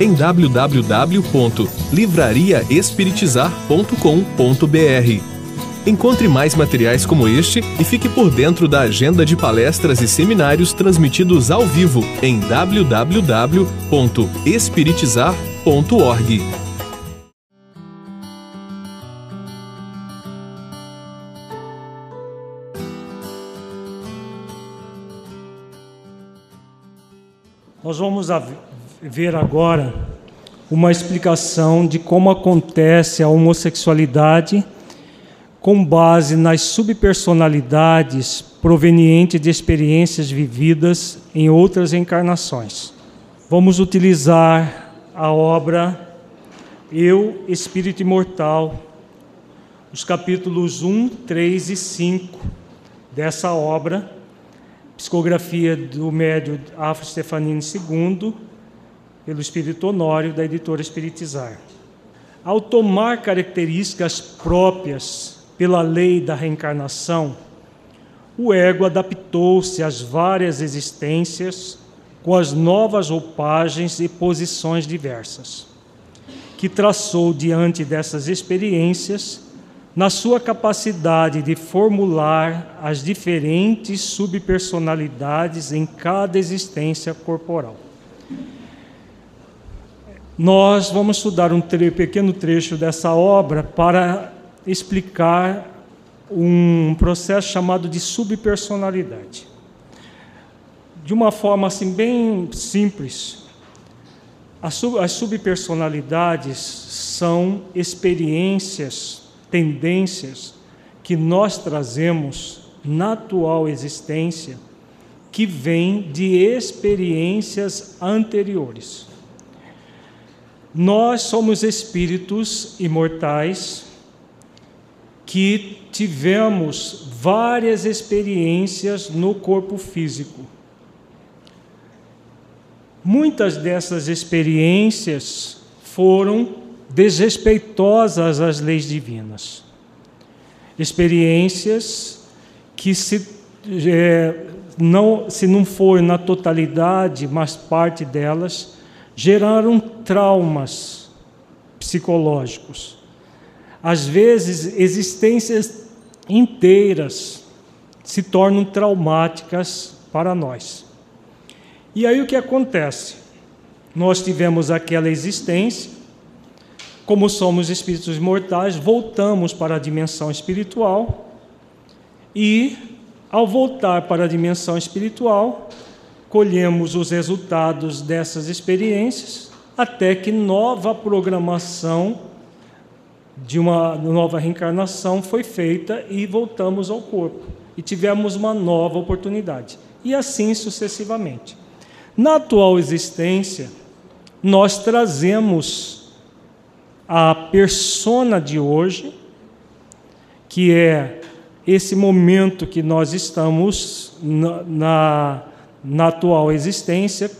em www.livrariaespiritizar.com.br. Encontre mais materiais como este e fique por dentro da agenda de palestras e seminários transmitidos ao vivo em www.espiritizar.org. Nós vamos ver agora uma explicação de como acontece a homossexualidade com base nas subpersonalidades provenientes de experiências vividas em outras encarnações. Vamos utilizar a obra Eu, Espírito Imortal, os capítulos 1, 3 e 5 dessa obra, psicografia do médio Afro Stefanini II, pelo Espírito Honório, da editora Espiritizar. Ao tomar características próprias pela lei da reencarnação, o ego adaptou-se às várias existências com as novas roupagens e posições diversas, que traçou diante dessas experiências na sua capacidade de formular as diferentes subpersonalidades em cada existência corporal. Nós vamos estudar um tre pequeno trecho dessa obra para explicar um processo chamado de subpersonalidade. De uma forma assim bem simples, as, sub as subpersonalidades são experiências, tendências que nós trazemos na atual existência que vêm de experiências anteriores. Nós somos espíritos imortais que tivemos várias experiências no corpo físico. Muitas dessas experiências foram desrespeitosas às leis divinas. Experiências que se é, não se não for na totalidade, mas parte delas geraram traumas psicológicos. Às vezes, existências inteiras se tornam traumáticas para nós. E aí o que acontece? Nós tivemos aquela existência, como somos espíritos mortais, voltamos para a dimensão espiritual e, ao voltar para a dimensão espiritual, colhemos os resultados dessas experiências até que nova programação de uma nova reencarnação foi feita e voltamos ao corpo e tivemos uma nova oportunidade e assim sucessivamente. Na atual existência, nós trazemos a persona de hoje, que é esse momento que nós estamos na, na na atual existência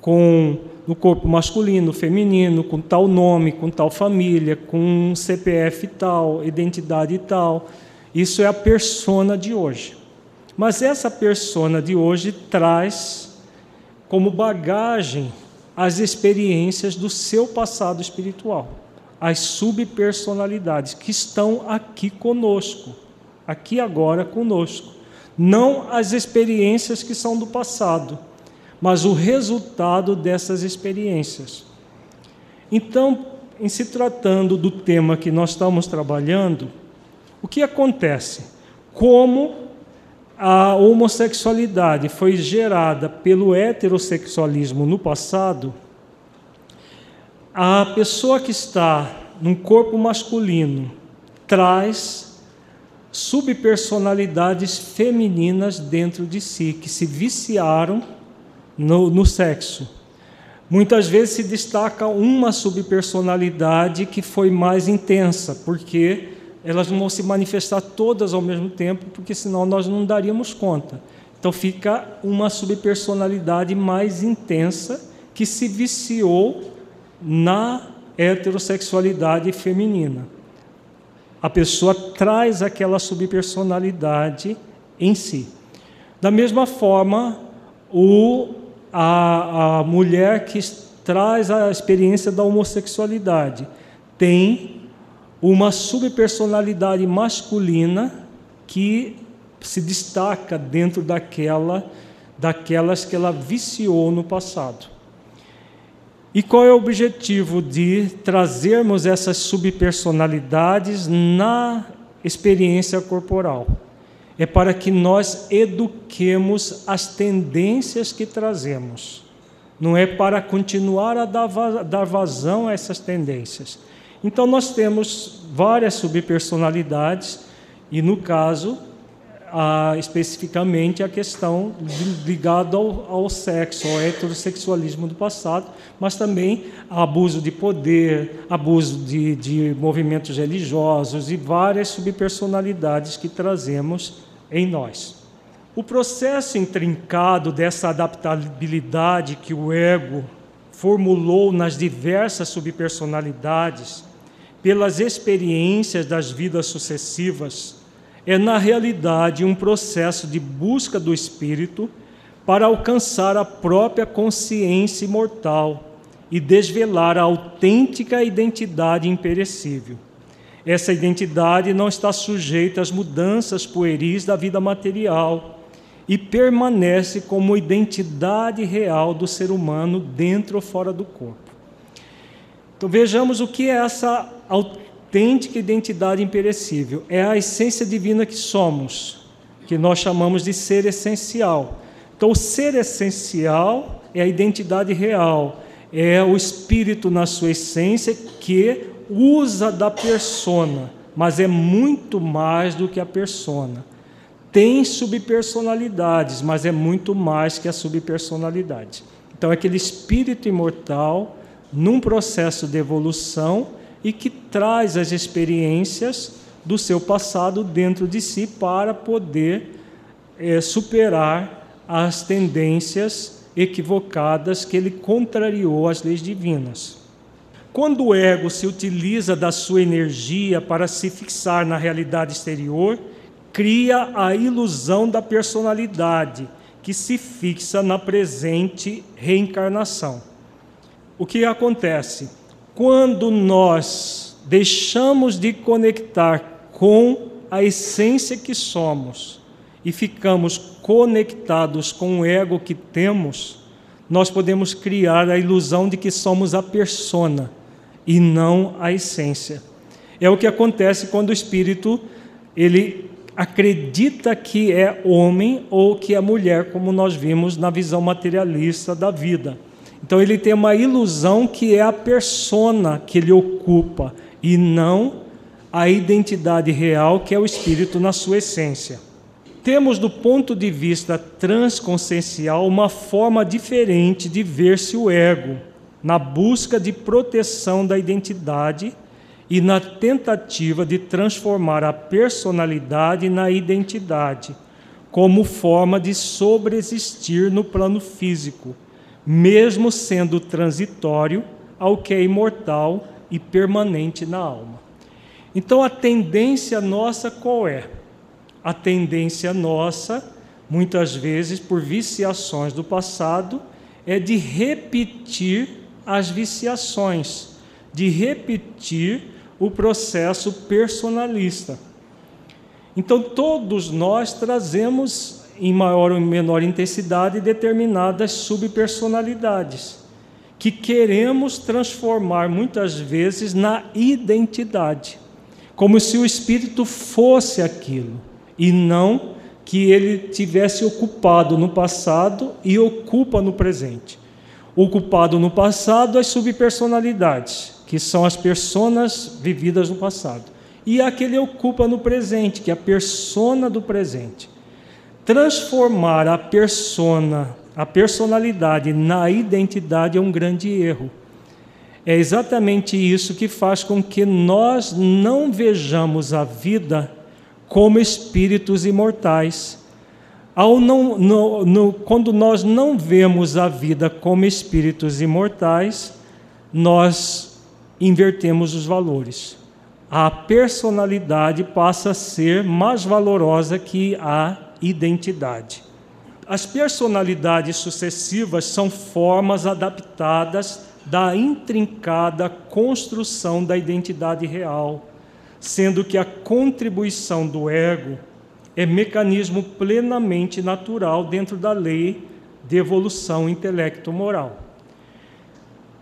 com no corpo masculino, feminino, com tal nome, com tal família, com CPF tal, identidade tal. Isso é a persona de hoje. Mas essa persona de hoje traz como bagagem as experiências do seu passado espiritual, as subpersonalidades que estão aqui conosco, aqui agora conosco não as experiências que são do passado, mas o resultado dessas experiências. Então, em se tratando do tema que nós estamos trabalhando, o que acontece? Como a homossexualidade foi gerada pelo heterossexualismo no passado, a pessoa que está num corpo masculino traz subpersonalidades femininas dentro de si, que se viciaram no, no sexo. Muitas vezes se destaca uma subpersonalidade que foi mais intensa, porque elas não vão se manifestar todas ao mesmo tempo, porque senão nós não daríamos conta. Então fica uma subpersonalidade mais intensa que se viciou na heterossexualidade feminina. A pessoa traz aquela subpersonalidade em si. Da mesma forma, o a, a mulher que traz a experiência da homossexualidade tem uma subpersonalidade masculina que se destaca dentro daquela daquelas que ela viciou no passado. E qual é o objetivo de trazermos essas subpersonalidades na experiência corporal? é para que nós eduquemos as tendências que trazemos. Não é para continuar a dar vazão a essas tendências. Então, nós temos várias subpersonalidades, e no caso, a, especificamente a questão ligada ao, ao, sexo, ao heterossexualismo do passado, mas também abuso de poder, abuso de, de movimentos religiosos e várias subpersonalidades que trazemos em nós. O processo intrincado dessa adaptabilidade que o ego formulou nas diversas subpersonalidades, pelas experiências das vidas sucessivas, é na realidade um processo de busca do espírito para alcançar a própria consciência imortal e desvelar a autêntica identidade imperecível. Essa identidade não está sujeita às mudanças pueris da vida material e permanece como identidade real do ser humano dentro ou fora do corpo. Então vejamos o que é essa autêntica identidade imperecível. É a essência divina que somos, que nós chamamos de ser essencial. Então o ser essencial é a identidade real, é o espírito na sua essência que usa da persona, mas é muito mais do que a persona. Tem subpersonalidades, mas é muito mais que a subpersonalidade. Então, é aquele espírito imortal num processo de evolução e que traz as experiências do seu passado dentro de si para poder é, superar as tendências equivocadas que ele contrariou às leis divinas. Quando o ego se utiliza da sua energia para se fixar na realidade exterior, cria a ilusão da personalidade que se fixa na presente reencarnação. O que acontece? Quando nós deixamos de conectar com a essência que somos e ficamos conectados com o ego que temos, nós podemos criar a ilusão de que somos a persona e não a essência. É o que acontece quando o espírito ele acredita que é homem ou que é mulher, como nós vimos na visão materialista da vida. Então ele tem uma ilusão que é a persona que ele ocupa e não a identidade real que é o espírito na sua essência. Temos do ponto de vista transconsciencial uma forma diferente de ver-se o ego na busca de proteção da identidade e na tentativa de transformar a personalidade na identidade, como forma de sobreexistir no plano físico, mesmo sendo transitório ao que é imortal e permanente na alma. Então a tendência nossa qual é? A tendência nossa, muitas vezes por viciações do passado, é de repetir as viciações, de repetir o processo personalista. Então, todos nós trazemos, em maior ou menor intensidade, determinadas subpersonalidades, que queremos transformar muitas vezes na identidade, como se o espírito fosse aquilo, e não que ele tivesse ocupado no passado e ocupa no presente ocupado no passado as subpersonalidades, que são as personas vividas no passado. E aquele ocupa no presente, que é a persona do presente. Transformar a persona a personalidade na identidade é um grande erro. É exatamente isso que faz com que nós não vejamos a vida como espíritos imortais. Ao não, no, no, quando nós não vemos a vida como espíritos imortais, nós invertemos os valores. A personalidade passa a ser mais valorosa que a identidade. As personalidades sucessivas são formas adaptadas da intrincada construção da identidade real, sendo que a contribuição do ego é mecanismo plenamente natural dentro da lei de evolução intelecto-moral.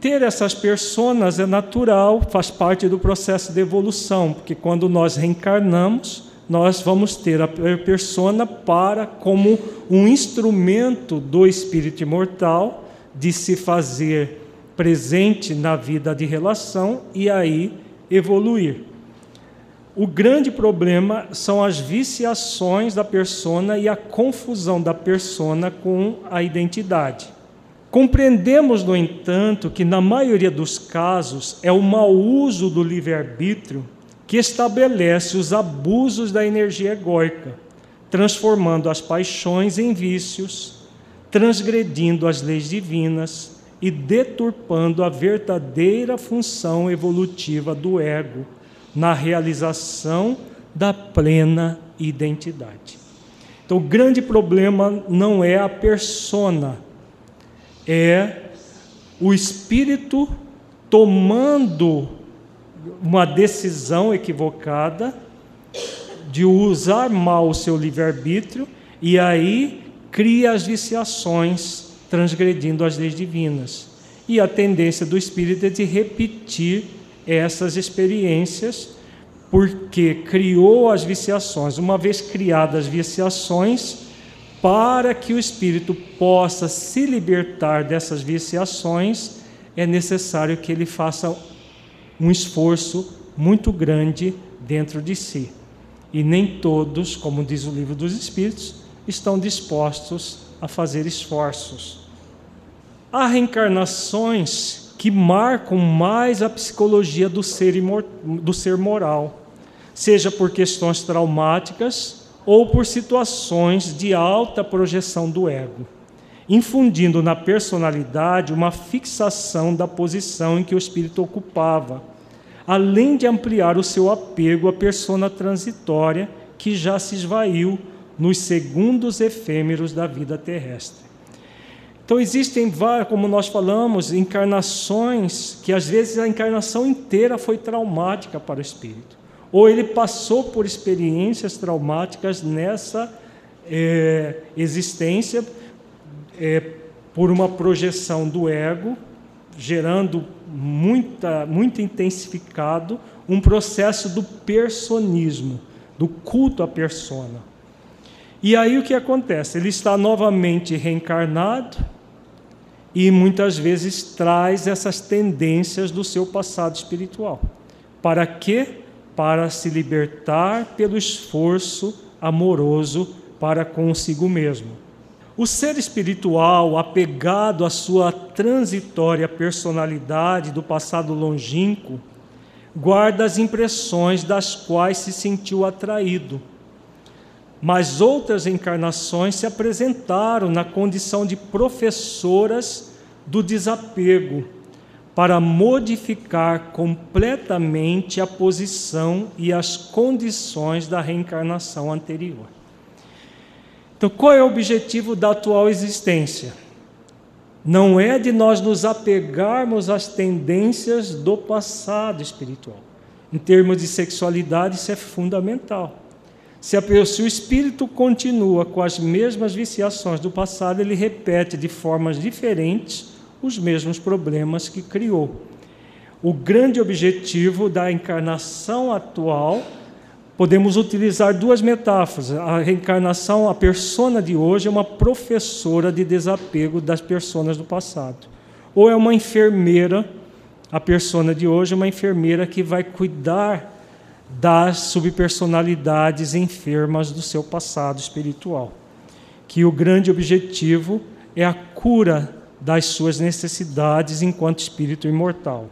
Ter essas personas é natural, faz parte do processo de evolução, porque quando nós reencarnamos, nós vamos ter a persona para como um instrumento do espírito imortal de se fazer presente na vida de relação e aí evoluir. O grande problema são as viciações da persona e a confusão da persona com a identidade. Compreendemos, no entanto, que na maioria dos casos é o mau uso do livre-arbítrio que estabelece os abusos da energia egóica, transformando as paixões em vícios, transgredindo as leis divinas e deturpando a verdadeira função evolutiva do ego na realização da plena identidade. Então, o grande problema não é a persona, é o espírito tomando uma decisão equivocada de usar mal o seu livre-arbítrio e aí cria as viciações, transgredindo as leis divinas. E a tendência do espírito é de repetir essas experiências, porque criou as viciações. Uma vez criadas as viciações, para que o espírito possa se libertar dessas viciações, é necessário que ele faça um esforço muito grande dentro de si. E nem todos, como diz o livro dos Espíritos, estão dispostos a fazer esforços. Há reencarnações que marcam mais a psicologia do ser, do ser moral, seja por questões traumáticas ou por situações de alta projeção do ego infundindo na personalidade uma fixação da posição em que o espírito ocupava, além de ampliar o seu apego à persona transitória que já se esvaiu nos segundos efêmeros da vida terrestre. Então existem várias, como nós falamos, encarnações que às vezes a encarnação inteira foi traumática para o espírito, ou ele passou por experiências traumáticas nessa é, existência é, por uma projeção do ego, gerando muita, muito intensificado um processo do personismo, do culto à persona. E aí o que acontece? Ele está novamente reencarnado e muitas vezes traz essas tendências do seu passado espiritual. Para quê? Para se libertar pelo esforço amoroso para consigo mesmo. O ser espiritual, apegado à sua transitória personalidade do passado longínquo, guarda as impressões das quais se sentiu atraído. Mas outras encarnações se apresentaram na condição de professoras do desapego, para modificar completamente a posição e as condições da reencarnação anterior. Então, qual é o objetivo da atual existência? Não é de nós nos apegarmos às tendências do passado espiritual. Em termos de sexualidade, isso é fundamental. Se, a, se o espírito continua com as mesmas viciações do passado, ele repete de formas diferentes os mesmos problemas que criou. O grande objetivo da encarnação atual podemos utilizar duas metáforas. A reencarnação, a persona de hoje é uma professora de desapego das personas do passado. Ou é uma enfermeira, a persona de hoje é uma enfermeira que vai cuidar das subpersonalidades enfermas do seu passado espiritual. Que o grande objetivo é a cura das suas necessidades enquanto espírito imortal.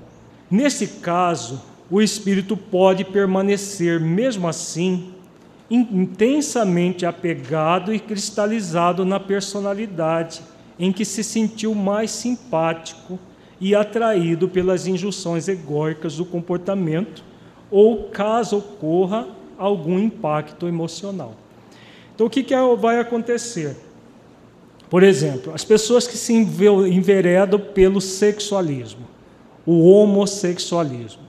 Nesse caso, o espírito pode permanecer, mesmo assim, intensamente apegado e cristalizado na personalidade em que se sentiu mais simpático e atraído pelas injunções egóicas do comportamento, ou caso ocorra algum impacto emocional. Então, o que, que vai acontecer? Por exemplo, as pessoas que se enveredam pelo sexualismo, o homossexualismo,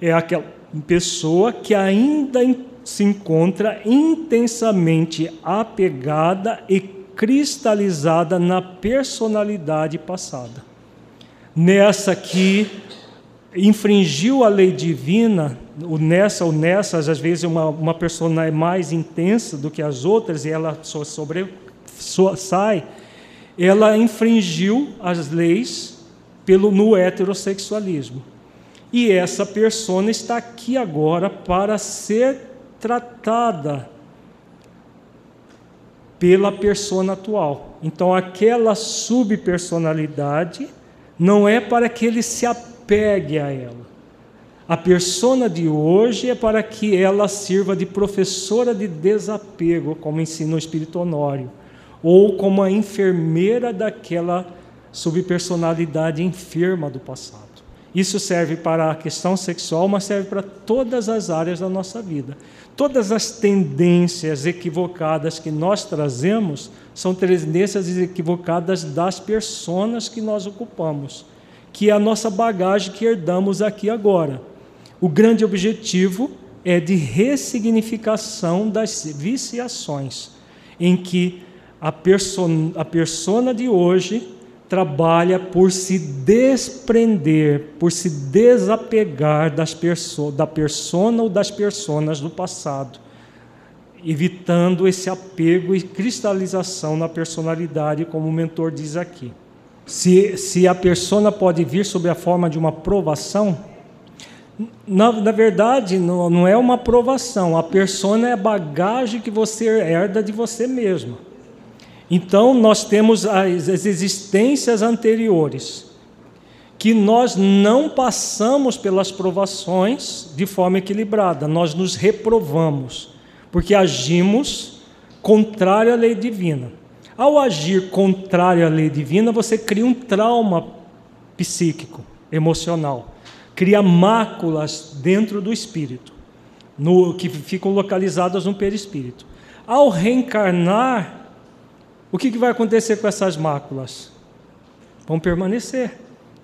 é aquela pessoa que ainda se encontra intensamente apegada e cristalizada na personalidade passada. Nessa que infringiu a lei divina, o nessa ou nessas, às vezes uma, uma pessoa é mais intensa do que as outras e ela só sobre, só sai, ela infringiu as leis pelo no heterossexualismo. E essa pessoa está aqui agora para ser tratada pela persona atual. Então, aquela subpersonalidade não é para que ele se apegue a ela. A persona de hoje é para que ela sirva de professora de desapego, como ensina o Espírito Honório, ou como a enfermeira daquela subpersonalidade enferma do passado. Isso serve para a questão sexual, mas serve para todas as áreas da nossa vida. Todas as tendências equivocadas que nós trazemos são tendências equivocadas das pessoas que nós ocupamos, que é a nossa bagagem que herdamos aqui agora. O grande objetivo é de ressignificação das viciações, em que a persona, a persona de hoje trabalha por se desprender, por se desapegar das perso da persona ou das personas do passado, evitando esse apego e cristalização na personalidade, como o mentor diz aqui. Se, se a persona pode vir sob a forma de uma provação, na, na verdade, não, não é uma provação, a persona é a bagagem que você herda de você mesmo. Então, nós temos as, as existências anteriores, que nós não passamos pelas provações de forma equilibrada, nós nos reprovamos, porque agimos contrário à lei divina. Ao agir contrário à lei divina, você cria um trauma psíquico, emocional, cria máculas dentro do espírito, no, que ficam localizadas no perispírito. Ao reencarnar, o que, que vai acontecer com essas máculas? Vão permanecer.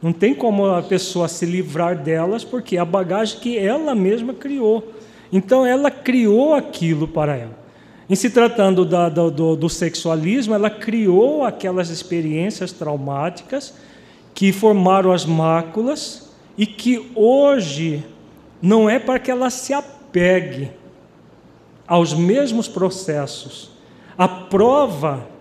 Não tem como a pessoa se livrar delas, porque é a bagagem que ela mesma criou. Então, ela criou aquilo para ela. Em se tratando da, do, do sexualismo, ela criou aquelas experiências traumáticas que formaram as máculas e que hoje não é para que ela se apegue aos mesmos processos. A prova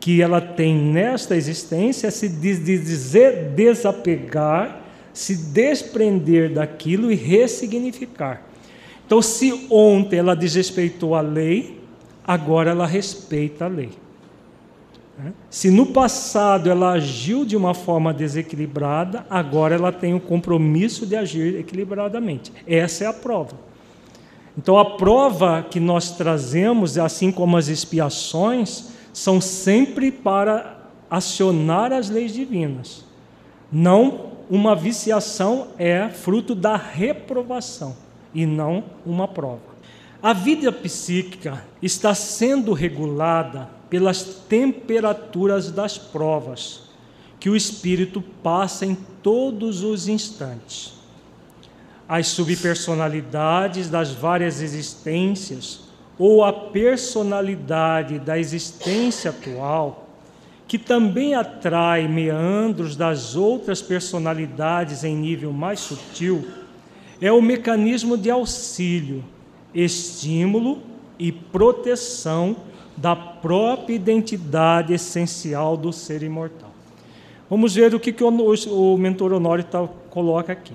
que ela tem nesta existência é se dizer desapegar, se desprender daquilo e ressignificar. Então, se ontem ela desrespeitou a lei, agora ela respeita a lei. Né? Se no passado ela agiu de uma forma desequilibrada, agora ela tem o compromisso de agir equilibradamente. Essa é a prova. Então, a prova que nós trazemos, assim como as expiações, são sempre para acionar as leis divinas. Não uma viciação é fruto da reprovação e não uma prova. A vida psíquica está sendo regulada pelas temperaturas das provas que o espírito passa em todos os instantes. As subpersonalidades das várias existências ou a personalidade da existência atual, que também atrai meandros das outras personalidades em nível mais sutil, é o mecanismo de auxílio, estímulo e proteção da própria identidade essencial do ser imortal. Vamos ver o que, que o, o mentor Honório tá, coloca aqui.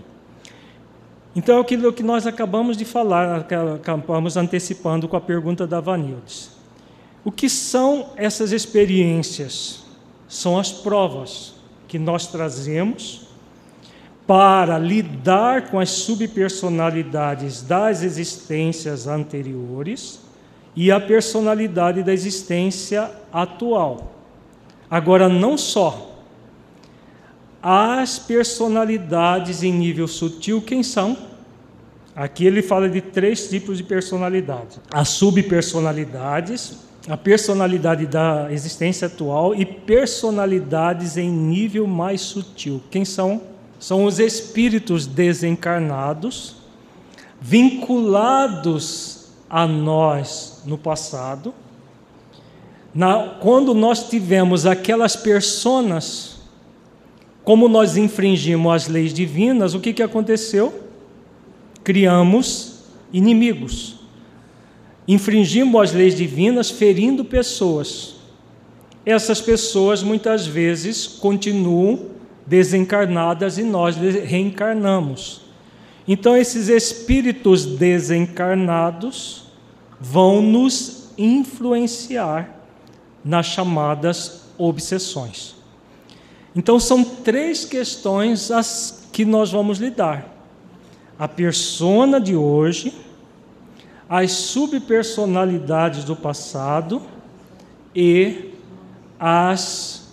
Então é aquilo que nós acabamos de falar, acabamos antecipando com a pergunta da Vanildes. O que são essas experiências? São as provas que nós trazemos para lidar com as subpersonalidades das existências anteriores e a personalidade da existência atual. Agora, não só. As personalidades em nível sutil, quem são? Aqui ele fala de três tipos de personalidade: as subpersonalidades, a personalidade da existência atual e personalidades em nível mais sutil. Quem são? São os espíritos desencarnados, vinculados a nós no passado. Na, quando nós tivemos aquelas personas, como nós infringimos as leis divinas, o que, que aconteceu? Criamos inimigos infringimos as leis divinas ferindo pessoas. Essas pessoas muitas vezes continuam desencarnadas e nós reencarnamos. Então, esses espíritos desencarnados vão nos influenciar nas chamadas obsessões. Então, são três questões as que nós vamos lidar: a persona de hoje as subpersonalidades do passado e as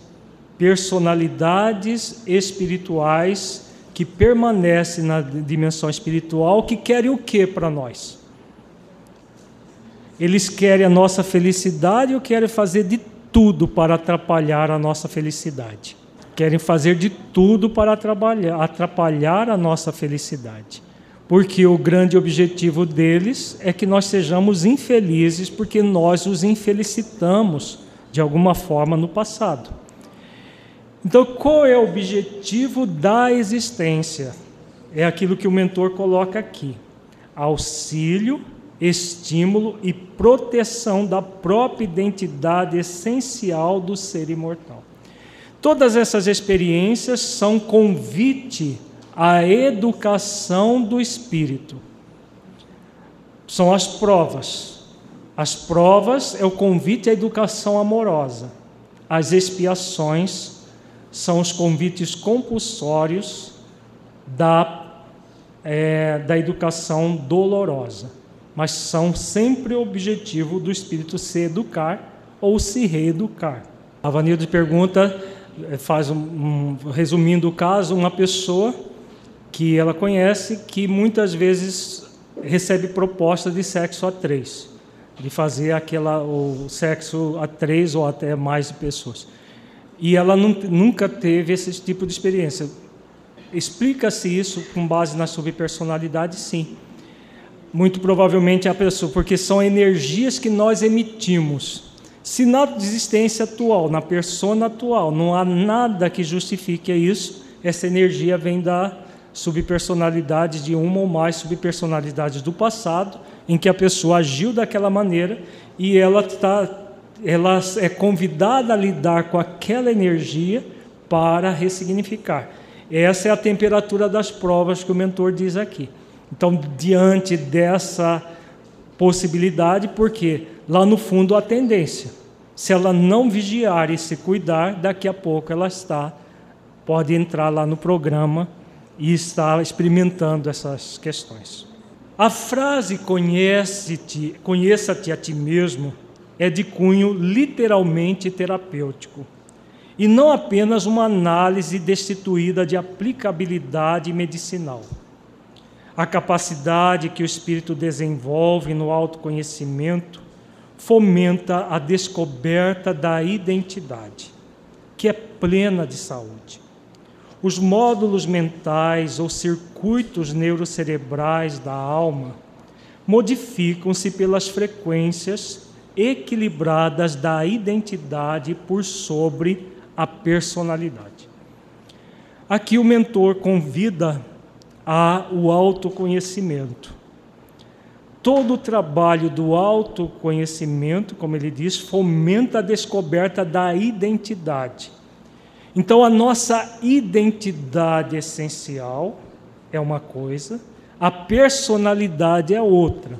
personalidades espirituais que permanecem na dimensão espiritual, que querem o que para nós? Eles querem a nossa felicidade ou querem fazer de tudo para atrapalhar a nossa felicidade? Querem fazer de tudo para atrapalhar a nossa felicidade porque o grande objetivo deles é que nós sejamos infelizes, porque nós os infelicitamos de alguma forma no passado. Então, qual é o objetivo da existência? É aquilo que o mentor coloca aqui: auxílio, estímulo e proteção da própria identidade essencial do ser imortal. Todas essas experiências são convite a educação do espírito. São as provas. As provas é o convite à educação amorosa. As expiações são os convites compulsórios da, é, da educação dolorosa. Mas são sempre o objetivo do espírito se educar ou se reeducar. A Vanilde pergunta, faz um, um, resumindo o caso, uma pessoa que ela conhece, que muitas vezes recebe proposta de sexo a três, de fazer aquela o sexo a três ou até mais pessoas. E ela nunca teve esse tipo de experiência. Explica-se isso com base na subpersonalidade? Sim. Muito provavelmente a pessoa, porque são energias que nós emitimos. Se na existência atual, na persona atual, não há nada que justifique isso, essa energia vem da subpersonalidades de uma ou mais subpersonalidades do passado, em que a pessoa agiu daquela maneira e ela tá, ela é convidada a lidar com aquela energia para ressignificar. Essa é a temperatura das provas que o mentor diz aqui. Então, diante dessa possibilidade, porque lá no fundo a tendência, se ela não vigiar e se cuidar, daqui a pouco ela está pode entrar lá no programa e está experimentando essas questões. A frase conhece-te, conheça-te a ti mesmo é de cunho literalmente terapêutico e não apenas uma análise destituída de aplicabilidade medicinal. A capacidade que o espírito desenvolve no autoconhecimento fomenta a descoberta da identidade, que é plena de saúde. Os módulos mentais ou circuitos neurocerebrais da alma modificam-se pelas frequências equilibradas da identidade por sobre a personalidade. Aqui o mentor convida ao autoconhecimento. Todo o trabalho do autoconhecimento, como ele diz, fomenta a descoberta da identidade então, a nossa identidade essencial é uma coisa, a personalidade é outra.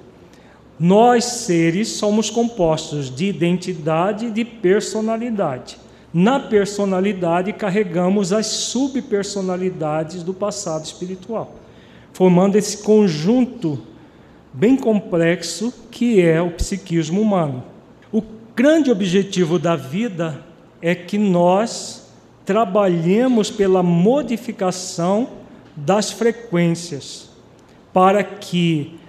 Nós, seres, somos compostos de identidade e de personalidade. Na personalidade, carregamos as subpersonalidades do passado espiritual, formando esse conjunto bem complexo que é o psiquismo humano. O grande objetivo da vida é que nós trabalhemos pela modificação das frequências, para que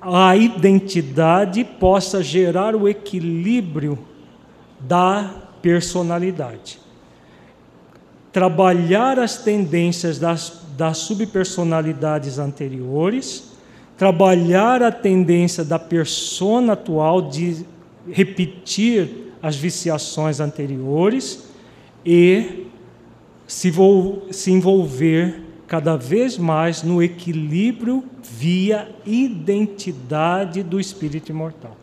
a identidade possa gerar o equilíbrio da personalidade. Trabalhar as tendências das, das subpersonalidades anteriores, trabalhar a tendência da persona atual de repetir as viciações anteriores e se, se envolver cada vez mais no equilíbrio via identidade do espírito imortal.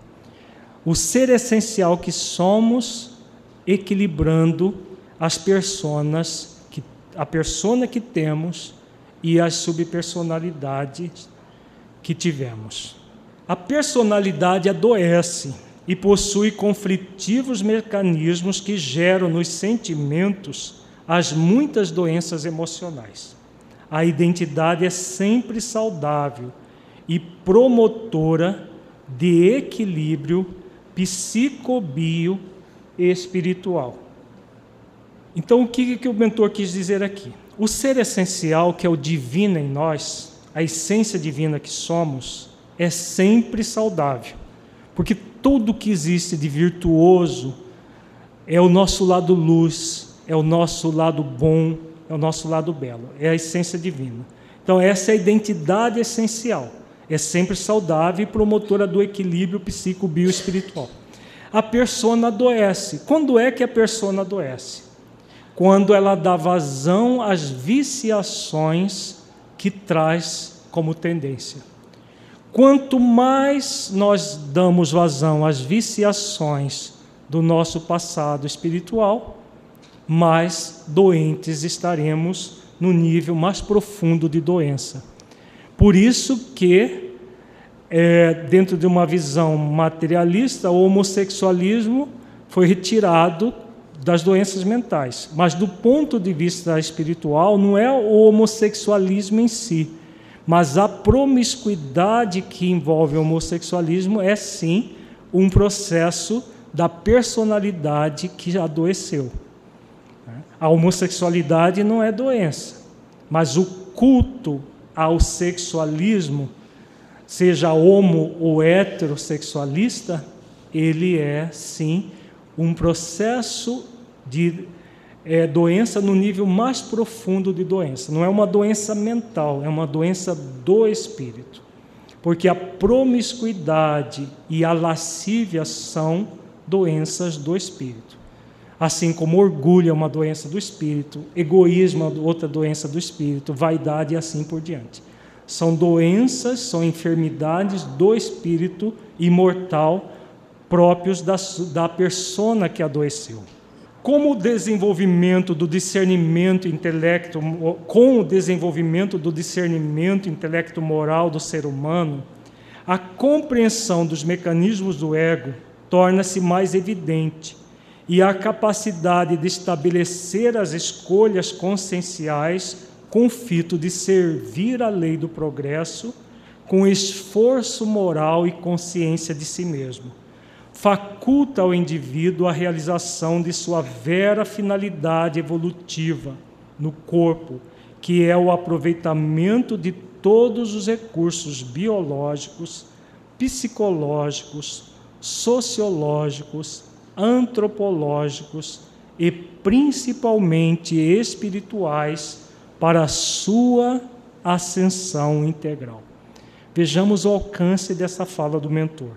O ser essencial que somos, equilibrando as personas, que, a persona que temos e as subpersonalidades que tivemos. A personalidade adoece e possui conflitivos mecanismos que geram nos sentimentos as muitas doenças emocionais. A identidade é sempre saudável e promotora de equilíbrio psicobio espiritual. Então, o que, que o mentor quis dizer aqui? O ser essencial, que é o divino em nós, a essência divina que somos, é sempre saudável, porque tudo que existe de virtuoso é o nosso lado luz, é o nosso lado bom, é o nosso lado belo, é a essência divina. Então, essa é a identidade essencial. É sempre saudável e promotora do equilíbrio psico-bioespiritual. A persona adoece. Quando é que a persona adoece? Quando ela dá vazão às viciações que traz como tendência. Quanto mais nós damos vazão às viciações do nosso passado espiritual, mais doentes estaremos no nível mais profundo de doença. Por isso que, é, dentro de uma visão materialista, o homossexualismo foi retirado das doenças mentais. Mas do ponto de vista espiritual, não é o homossexualismo em si, mas a promiscuidade que envolve o homossexualismo é sim um processo da personalidade que adoeceu. A homossexualidade não é doença, mas o culto ao sexualismo, seja homo ou heterossexualista, ele é sim um processo de é, doença no nível mais profundo de doença. Não é uma doença mental, é uma doença do espírito. Porque a promiscuidade e a lascívia são doenças do espírito. Assim como orgulho é uma doença do espírito, egoísmo é outra doença do espírito, vaidade e assim por diante. São doenças, são enfermidades do espírito imortal próprios da, da persona que adoeceu. Como o desenvolvimento do discernimento intelecto, com o desenvolvimento do discernimento intelecto moral do ser humano, a compreensão dos mecanismos do ego torna-se mais evidente e a capacidade de estabelecer as escolhas conscienciais com o fito de servir a lei do progresso com esforço moral e consciência de si mesmo. Faculta ao indivíduo a realização de sua vera finalidade evolutiva no corpo, que é o aproveitamento de todos os recursos biológicos, psicológicos, sociológicos, antropológicos e principalmente espirituais para a sua ascensão integral. Vejamos o alcance dessa fala do mentor.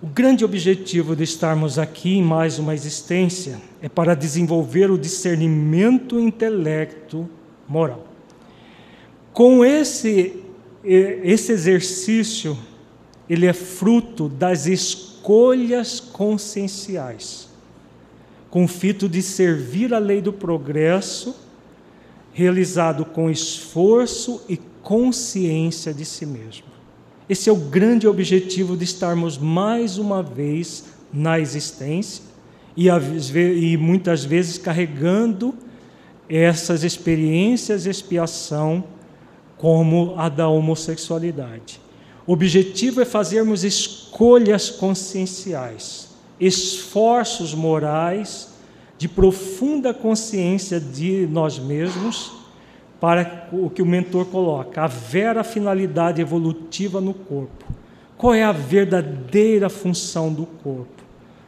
O grande objetivo de estarmos aqui em mais uma existência é para desenvolver o discernimento intelecto moral. Com esse esse exercício, ele é fruto das escolhas conscienciais, com o fito de servir a lei do progresso, realizado com esforço e consciência de si mesmo. Esse é o grande objetivo de estarmos mais uma vez na existência e, e muitas vezes carregando essas experiências de expiação como a da homossexualidade. O objetivo é fazermos escolhas conscienciais, esforços morais de profunda consciência de nós mesmos para o que o mentor coloca, a vera finalidade evolutiva no corpo. Qual é a verdadeira função do corpo?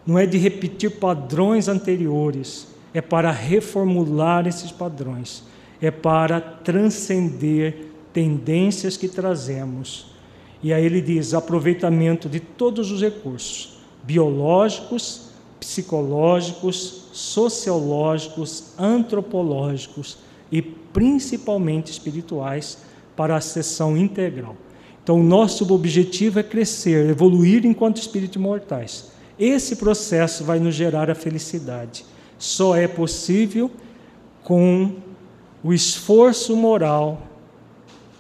Não é de repetir padrões anteriores, é para reformular esses padrões, é para transcender tendências que trazemos. E aí ele diz: aproveitamento de todos os recursos biológicos, psicológicos, sociológicos, antropológicos e principalmente espirituais para a sessão integral. Então, nosso objetivo é crescer, evoluir enquanto espíritos mortais. Esse processo vai nos gerar a felicidade. Só é possível com o esforço moral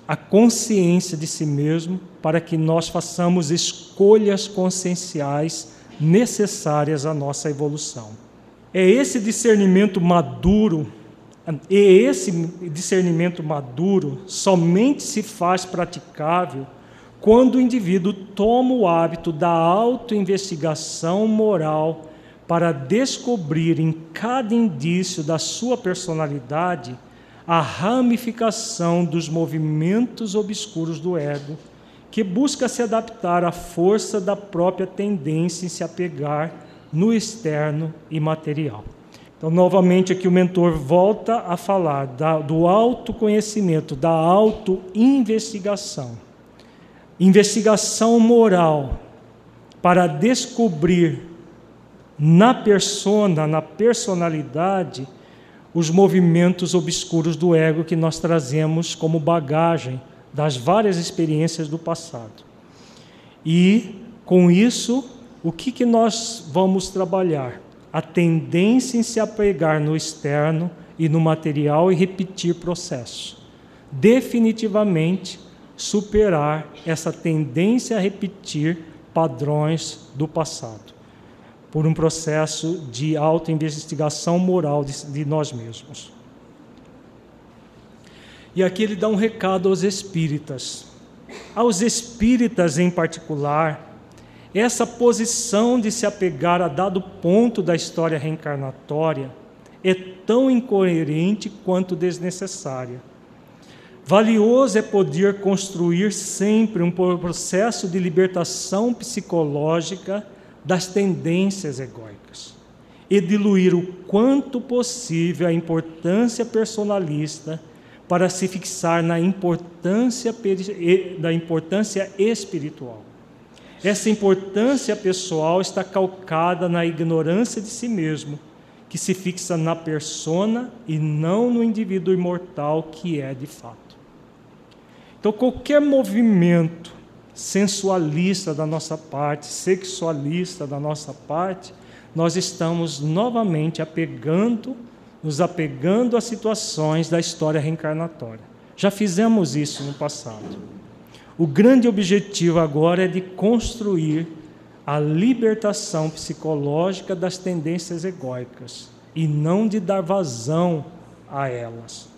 a consciência de si mesmo para que nós façamos escolhas conscienciais necessárias à nossa evolução. É esse discernimento maduro, e esse discernimento maduro somente se faz praticável quando o indivíduo toma o hábito da autoinvestigação moral para descobrir em cada indício da sua personalidade a ramificação dos movimentos obscuros do ego, que busca se adaptar à força da própria tendência em se apegar no externo e material. Então, novamente, aqui o mentor volta a falar da, do autoconhecimento, da autoinvestigação. Investigação moral para descobrir na persona, na personalidade, os movimentos obscuros do ego que nós trazemos como bagagem das várias experiências do passado. E, com isso, o que, que nós vamos trabalhar? A tendência em se apegar no externo e no material e repetir processos. Definitivamente superar essa tendência a repetir padrões do passado por um processo de autoinvestigação moral de, de nós mesmos. E aqui ele dá um recado aos espíritas. Aos espíritas em particular, essa posição de se apegar a dado ponto da história reencarnatória é tão incoerente quanto desnecessária. Valioso é poder construir sempre um processo de libertação psicológica das tendências egóicas e diluir o quanto possível a importância personalista para se fixar na importância da importância espiritual. Essa importância pessoal está calcada na ignorância de si mesmo, que se fixa na persona e não no indivíduo imortal que é de fato. Então, qualquer movimento sensualista da nossa parte, sexualista da nossa parte, nós estamos novamente apegando, nos apegando a situações da história reencarnatória. Já fizemos isso no passado. O grande objetivo agora é de construir a libertação psicológica das tendências egóicas e não de dar vazão a elas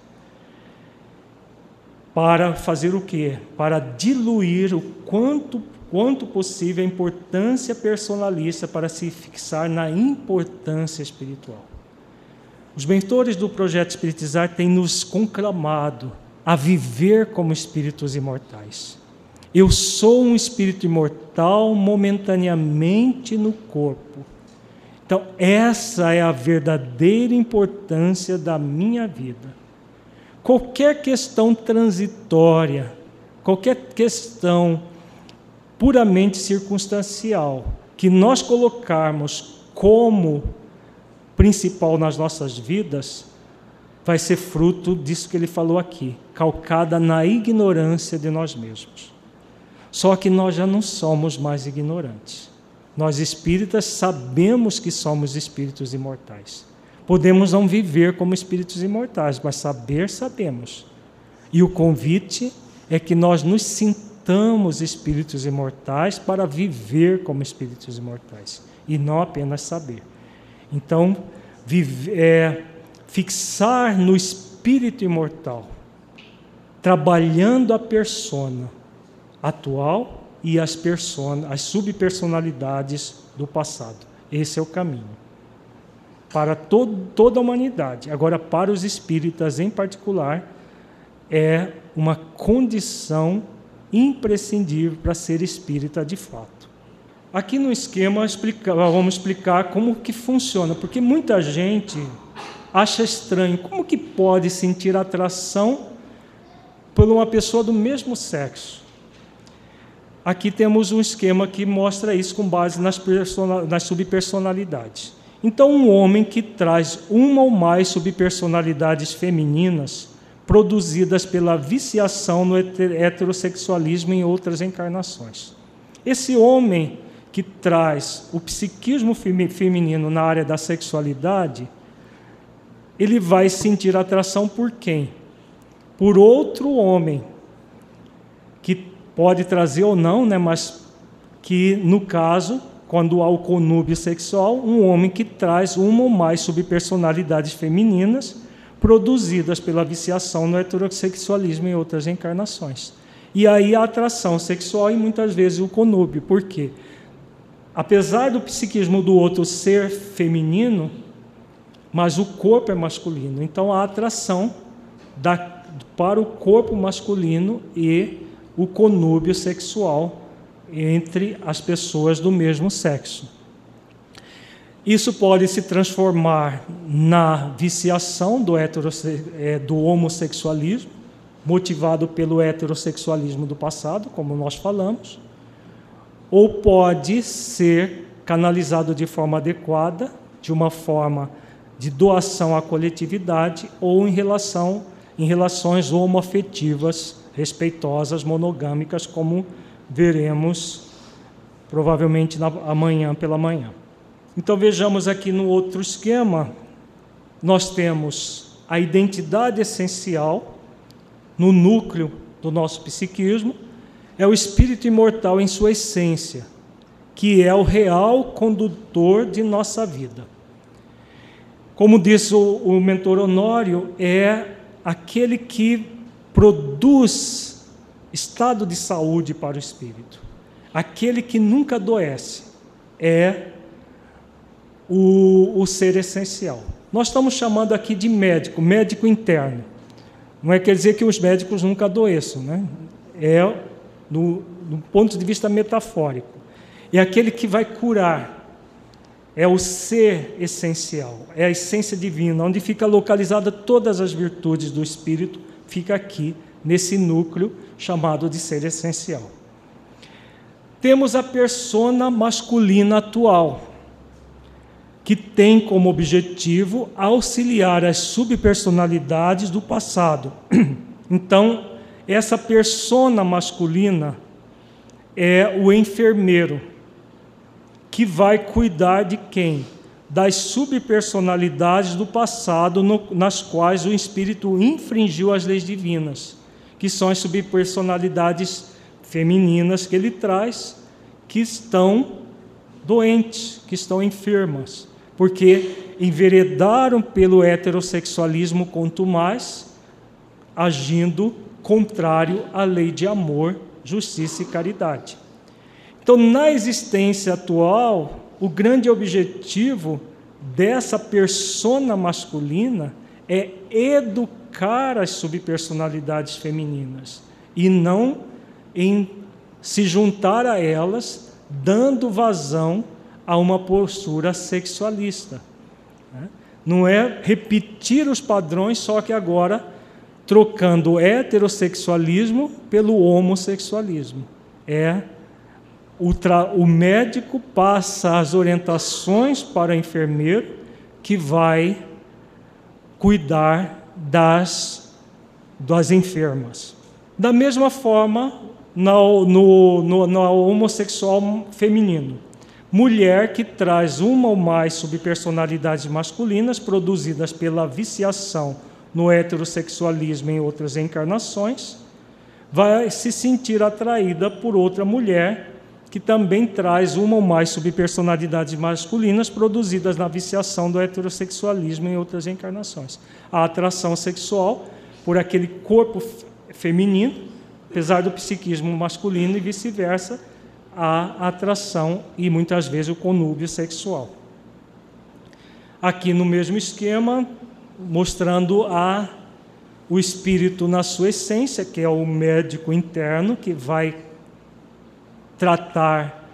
para fazer o quê? Para diluir o quanto, quanto possível a importância personalista para se fixar na importância espiritual. Os mentores do projeto Espiritizar têm nos conclamado a viver como espíritos imortais. Eu sou um espírito imortal momentaneamente no corpo. Então, essa é a verdadeira importância da minha vida qualquer questão transitória, qualquer questão puramente circunstancial que nós colocarmos como principal nas nossas vidas, vai ser fruto disso que ele falou aqui, calcada na ignorância de nós mesmos. Só que nós já não somos mais ignorantes. Nós espíritas sabemos que somos espíritos imortais. Podemos não viver como espíritos imortais, mas saber, sabemos. E o convite é que nós nos captamos espíritos imortais para viver como espíritos imortais e não apenas saber. Então, é, fixar no espírito imortal, trabalhando a persona atual e as, persona, as subpersonalidades do passado. Esse é o caminho. Para todo, toda a humanidade. Agora, para os espíritas em particular, é uma condição imprescindível para ser espírita de fato. Aqui no esquema explica, vamos explicar como que funciona, porque muita gente acha estranho como que pode sentir atração por uma pessoa do mesmo sexo. Aqui temos um esquema que mostra isso com base nas, nas subpersonalidades. Então, um homem que traz uma ou mais subpersonalidades femininas produzidas pela viciação no heterossexualismo em outras encarnações. Esse homem que traz o psiquismo feminino na área da sexualidade, ele vai sentir atração por quem? Por outro homem, que pode trazer ou não, né, mas que, no caso, quando há o conúbio sexual, um homem que traz uma ou mais subpersonalidades femininas produzidas pela viciação no heterossexualismo em outras encarnações. E aí a atração sexual e muitas vezes o conúbio. Por quê? Apesar do psiquismo do outro ser feminino, mas o corpo é masculino. Então a atração da, para o corpo masculino e o conúbio sexual entre as pessoas do mesmo sexo. Isso pode se transformar na viciação do, é, do homossexualismo, motivado pelo heterossexualismo do passado, como nós falamos, ou pode ser canalizado de forma adequada, de uma forma de doação à coletividade ou em relação em relações homoafetivas, respeitosas, monogâmicas, como veremos provavelmente na, amanhã pela manhã. Então vejamos aqui no outro esquema, nós temos a identidade essencial no núcleo do nosso psiquismo, é o espírito imortal em sua essência, que é o real condutor de nossa vida. Como disse o, o mentor Honório, é aquele que produz estado de saúde para o espírito, aquele que nunca adoece, é o, o ser essencial. Nós estamos chamando aqui de médico, médico interno. Não é quer dizer que os médicos nunca adoeçam, né? É do, ponto de vista metafórico. É aquele que vai curar. É o ser essencial, é a essência divina, onde fica localizada todas as virtudes do espírito, fica aqui nesse núcleo chamado de ser essencial. Temos a persona masculina atual, que tem como objetivo auxiliar as subpersonalidades do passado. Então, essa persona masculina é o enfermeiro que vai cuidar de quem? Das subpersonalidades do passado no, nas quais o espírito infringiu as leis divinas, que são as subpersonalidades femininas que ele traz, que estão doentes, que estão enfermas porque enveredaram pelo heterossexualismo quanto mais, agindo contrário à lei de amor, justiça e caridade. Então, na existência atual, o grande objetivo dessa persona masculina é educar as subpersonalidades femininas e não em se juntar a elas, dando vazão a uma postura sexualista. Não é repetir os padrões, só que agora trocando o heterossexualismo pelo homossexualismo. É o, o médico passa as orientações para o enfermeiro que vai cuidar das, das enfermas. Da mesma forma, no, no, homossexual feminino mulher que traz uma ou mais subpersonalidades masculinas produzidas pela viciação no heterossexualismo em outras encarnações, vai se sentir atraída por outra mulher que também traz uma ou mais subpersonalidades masculinas produzidas na viciação do heterossexualismo em outras encarnações. A atração sexual por aquele corpo feminino, apesar do psiquismo masculino e vice-versa, a atração e muitas vezes o conúbio sexual. Aqui no mesmo esquema, mostrando a o espírito na sua essência, que é o médico interno que vai tratar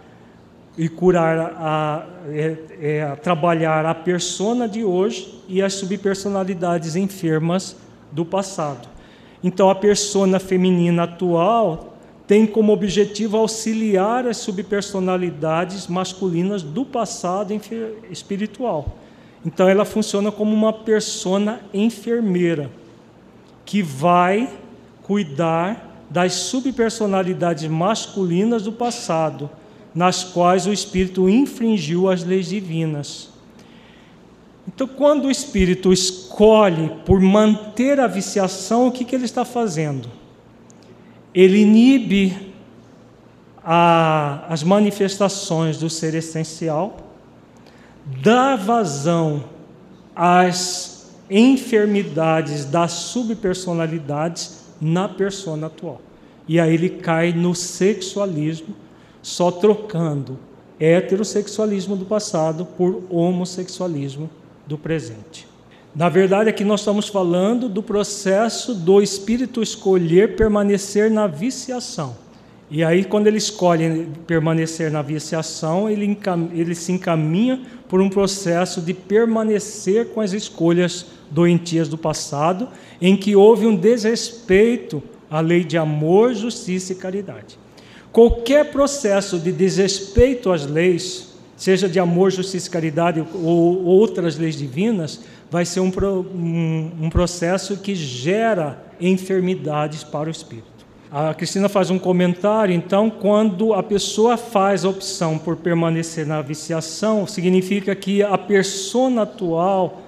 e curar a, é, é, trabalhar a persona de hoje e as subpersonalidades enfermas do passado. Então a persona feminina atual tem como objetivo auxiliar as subpersonalidades masculinas do passado espiritual. Então ela funciona como uma persona enfermeira que vai cuidar das subpersonalidades masculinas do passado, nas quais o espírito infringiu as leis divinas. Então, quando o espírito escolhe por manter a viciação, o que, que ele está fazendo? Ele inibe a, as manifestações do ser essencial, dá vazão às enfermidades das subpersonalidades na persona atual. E aí ele cai no sexualismo, só trocando heterossexualismo do passado por homossexualismo do presente. Na verdade, aqui nós estamos falando do processo do espírito escolher permanecer na viciação. E aí, quando ele escolhe permanecer na viciação, ele, ele se encaminha por um processo de permanecer com as escolhas doentias do passado, em que houve um desrespeito à lei de amor, justiça e caridade. Qualquer processo de desrespeito às leis, seja de amor, justiça e caridade ou outras leis divinas, vai ser um, um, um processo que gera enfermidades para o espírito. A Cristina faz um comentário, então, quando a pessoa faz a opção por permanecer na viciação, significa que a persona atual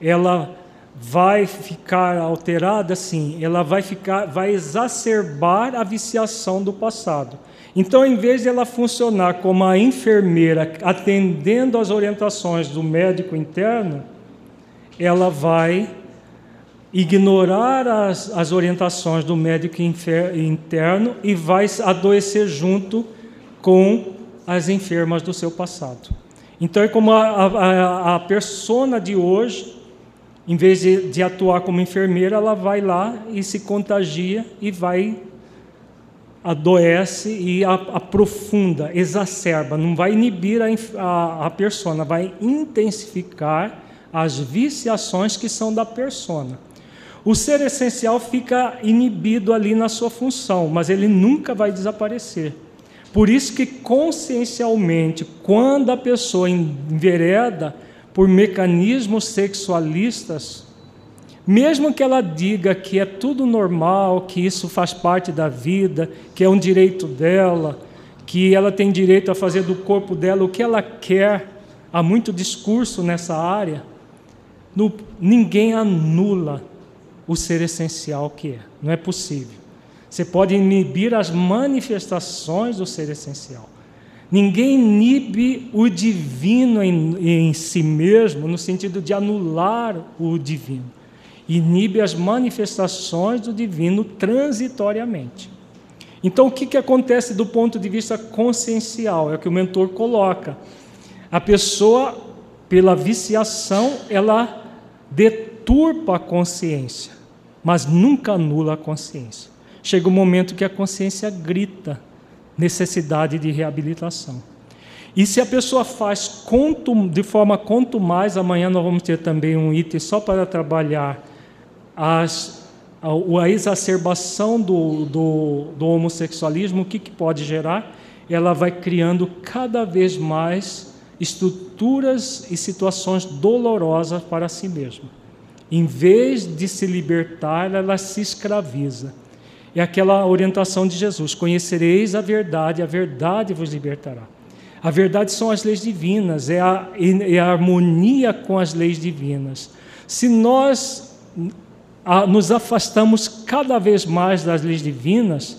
ela vai ficar alterada, sim, ela vai ficar, vai exacerbar a viciação do passado. Então, em vez de ela funcionar como a enfermeira atendendo às orientações do médico interno, ela vai ignorar as, as orientações do médico interno e vai adoecer junto com as enfermas do seu passado. Então, é como a, a, a persona de hoje em vez de, de, atuar como enfermeira, ela vai lá e se contagia e vai adoece e aprofunda, exacerba, não vai inibir a, a, a persona, vai intensificar as viciações que são da persona. O ser essencial fica inibido ali na sua função, mas ele nunca vai desaparecer. Por isso que consciencialmente, quando a pessoa envereda por mecanismos sexualistas, mesmo que ela diga que é tudo normal, que isso faz parte da vida, que é um direito dela, que ela tem direito a fazer do corpo dela o que ela quer, há muito discurso nessa área, no, ninguém anula o ser essencial que é, não é possível. Você pode inibir as manifestações do ser essencial, Ninguém inibe o divino em, em, si mesmo, no sentido de anular o divino. Inibe as manifestações do divino transitoriamente. Então, o que, que acontece do ponto de vista consciencial? É o que o mentor coloca. A pessoa, pela viciação, ela deturpa a consciência, mas nunca anula a consciência. Chega o um momento que a consciência grita necessidade de reabilitação. E se a pessoa faz de forma quanto mais, amanhã nós vamos ter também um item só para trabalhar as, a, a exacerbação do, do, do, homossexualismo, o que, que pode gerar? Ela vai criando cada vez mais estruturas e situações dolorosas para si mesma. Em vez de se libertar, ela se escraviza é aquela orientação de Jesus: conhecereis a verdade, a verdade vos libertará. A verdade são as leis divinas, é a, é a harmonia com as leis divinas. Se nós nos afastamos cada vez mais das leis divinas,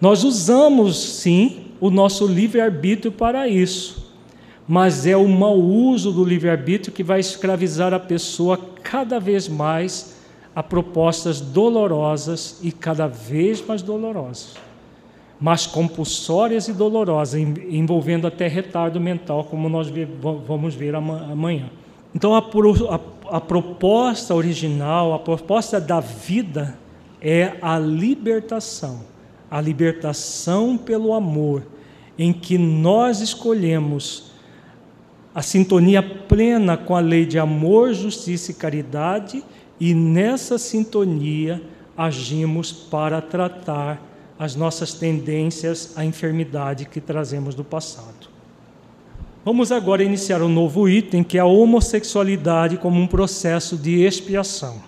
nós usamos sim o nosso livre-arbítrio para isso. Mas é o mau uso do livre-arbítrio que vai escravizar a pessoa cada vez mais a propostas dolorosas e cada vez mais dolorosas, mas compulsórias e dolorosas, envolvendo até retardo mental, como nós vamos ver amanhã. Então, a, a, a proposta original, a proposta da vida é a libertação, a libertação pelo amor, em que nós escolhemos a sintonia plena com a lei de amor, justiça e caridade, e nessa sintonia agimos para tratar as nossas tendências à enfermidade que trazemos do passado. Vamos agora iniciar um novo item, que é a homossexualidade como um processo de expiação.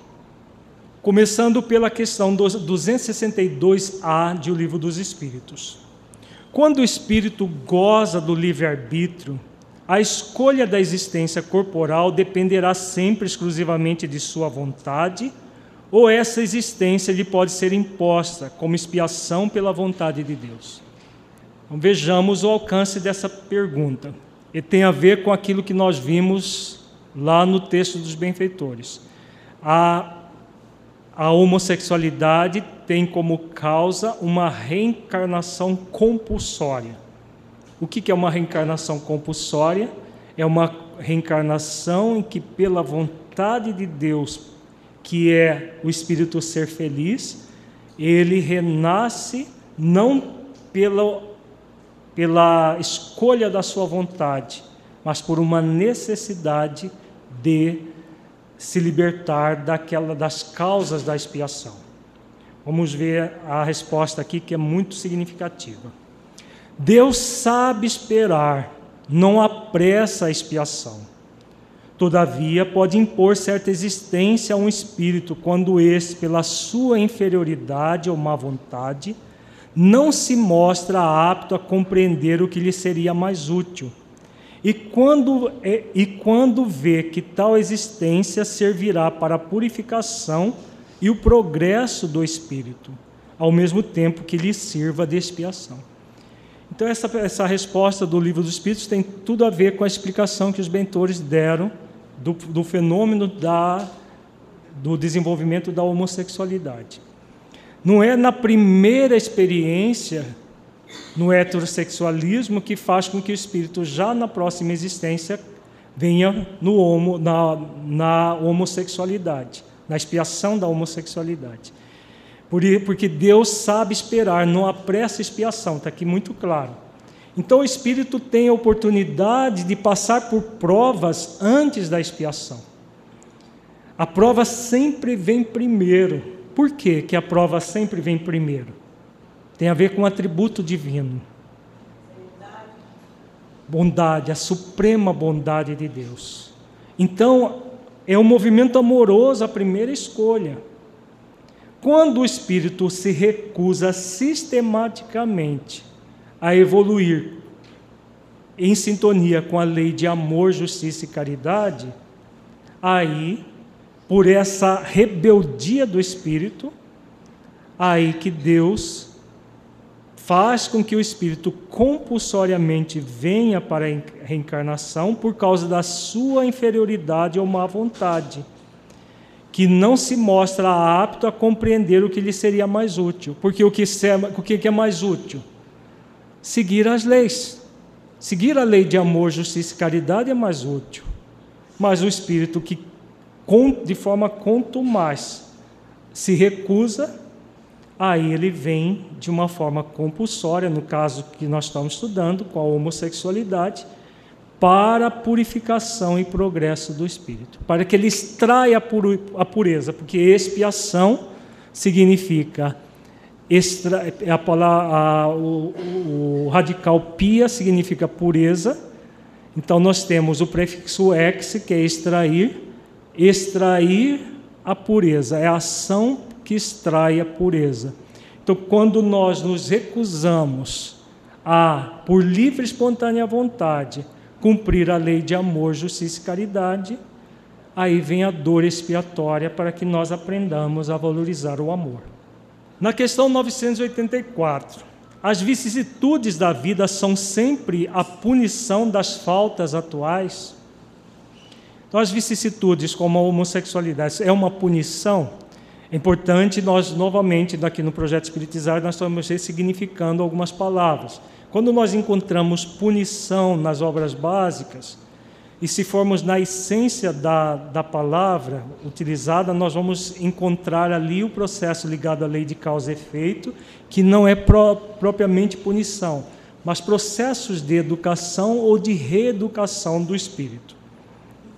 Começando pela questão 262A de O Livro dos Espíritos. Quando o espírito goza do livre-arbítrio, a escolha da existência corporal dependerá sempre exclusivamente de sua vontade, ou essa existência lhe pode ser imposta como expiação pela vontade de Deus? Então, vejamos o alcance dessa pergunta e tem a ver com aquilo que nós vimos lá no texto dos benfeitores. A, a homossexualidade tem como causa uma reencarnação compulsória. O que é uma reencarnação compulsória? É uma reencarnação em que, pela vontade de Deus, que é o espírito ser feliz, ele renasce não pela pela escolha da sua vontade, mas por uma necessidade de se libertar daquela das causas da expiação. Vamos ver a resposta aqui que é muito significativa. Deus sabe esperar, não apressa a expiação. Todavia, pode impor certa existência a um espírito quando esse, pela sua inferioridade ou má vontade, não se mostra apto a compreender o que lhe seria mais útil. E quando, é, e quando vê que tal existência servirá para a purificação e o progresso do espírito, ao mesmo tempo que lhe sirva de expiação. Então, essa, essa resposta do livro dos Espíritos tem tudo a ver com a explicação que os bentores deram do, do fenômeno da, do desenvolvimento da homossexualidade. Não é na primeira experiência no heterossexualismo que faz com que o espírito, já na próxima existência, venha no homo, na, na homossexualidade, na expiação da homossexualidade. Porque Deus sabe esperar, não apressa expiação, está aqui muito claro. Então o espírito tem a oportunidade de passar por provas antes da expiação. A prova sempre vem primeiro. Por que, que a prova sempre vem primeiro? Tem a ver com o atributo divino. Bondade, a suprema bondade de Deus. Então, é um movimento amoroso a primeira escolha. Quando o espírito se recusa sistematicamente a evoluir em sintonia com a lei de amor, justiça e caridade, aí por essa rebeldia do espírito, aí que Deus faz com que o espírito compulsoriamente venha para a reencarnação por causa da sua inferioridade ou má vontade, que não se mostra apto a compreender o que lhe seria mais útil. Porque o que, é mais útil? Seguir as leis. Seguir a lei de amor, justiça e caridade é mais útil. Mas o espírito que de forma mais se recusa, aí ele vem de uma forma compulsória, no caso que nós estamos estudando, com a homossexualidade, para a purificação e progresso do espírito, para que ele extraia a pureza, porque expiação significa extra, é a palavra, a, o, o radical pia significa pureza. Então nós temos o prefixo ex, que é extrair, extrair a pureza, é a ação que extrai a pureza. Então, quando nós nos recusamos a, por livre e espontânea vontade, cumprir a lei de amor, justiça e caridade, aí vem a dor expiatória para que nós aprendamos a valorizar o amor. Na questão 984, as vicissitudes da vida são sempre a punição das faltas atuais? Então, as vicissitudes, como a homossexualidade, é uma punição? É importante nós, novamente, daqui no Projeto Espiritizar, nós estamos ressignificando algumas palavras. Quando nós encontramos punição nas obras básicas, e se formos na essência da, da palavra utilizada, nós vamos encontrar ali o processo ligado à lei de causa e efeito, que não é pro, propriamente punição, mas processos de educação ou de reeducação do espírito.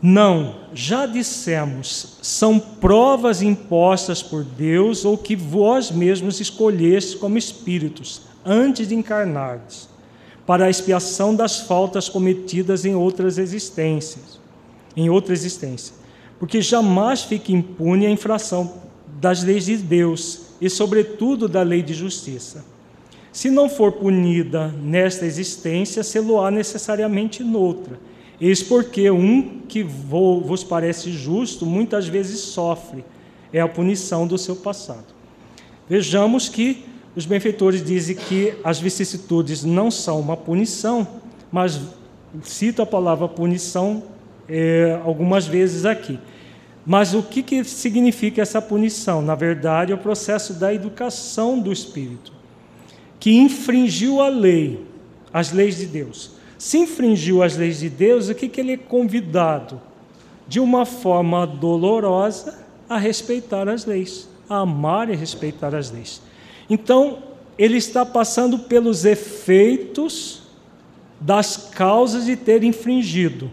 Não, já dissemos, são provas impostas por Deus ou que vós mesmos escolheste como espíritos antes de encarnardes para a expiação das faltas cometidas em outras existências, em outra existência. Porque jamais fica impune a infração das leis de Deus e, sobretudo, da lei de justiça. Se não for punida nesta existência, se-lo-á necessariamente noutra. Eis porque um que vos parece justo muitas vezes sofre, é a punição do seu passado. Vejamos que os benfeitores dizem que as vicissitudes não são uma punição, mas cito a palavra punição é, algumas vezes aqui. Mas o que, que significa essa punição? Na verdade, é o processo da educação do espírito, que infringiu a lei, as leis de Deus. Se infringiu as leis de Deus, o que, que ele é convidado? De uma forma dolorosa a respeitar as leis, a amar e respeitar as leis. Então, ele está passando pelos efeitos das causas de ter infringido.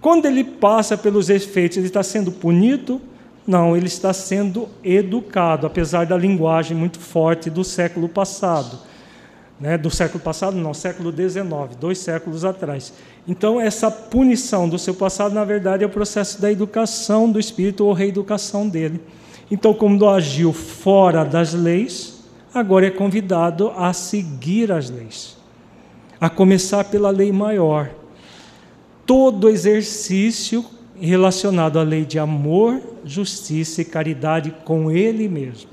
Quando ele passa pelos efeitos, ele está sendo punido? Não, ele está sendo educado, apesar da linguagem muito forte do século passado. Né? Do século passado, não, século XIX, dois séculos atrás. Então, essa punição do seu passado, na verdade, é o processo da educação do espírito ou reeducação dele. Então, como agiu fora das leis, agora é convidado a seguir as leis, a começar pela lei maior. Todo exercício relacionado à lei de amor, justiça e caridade com ele mesmo.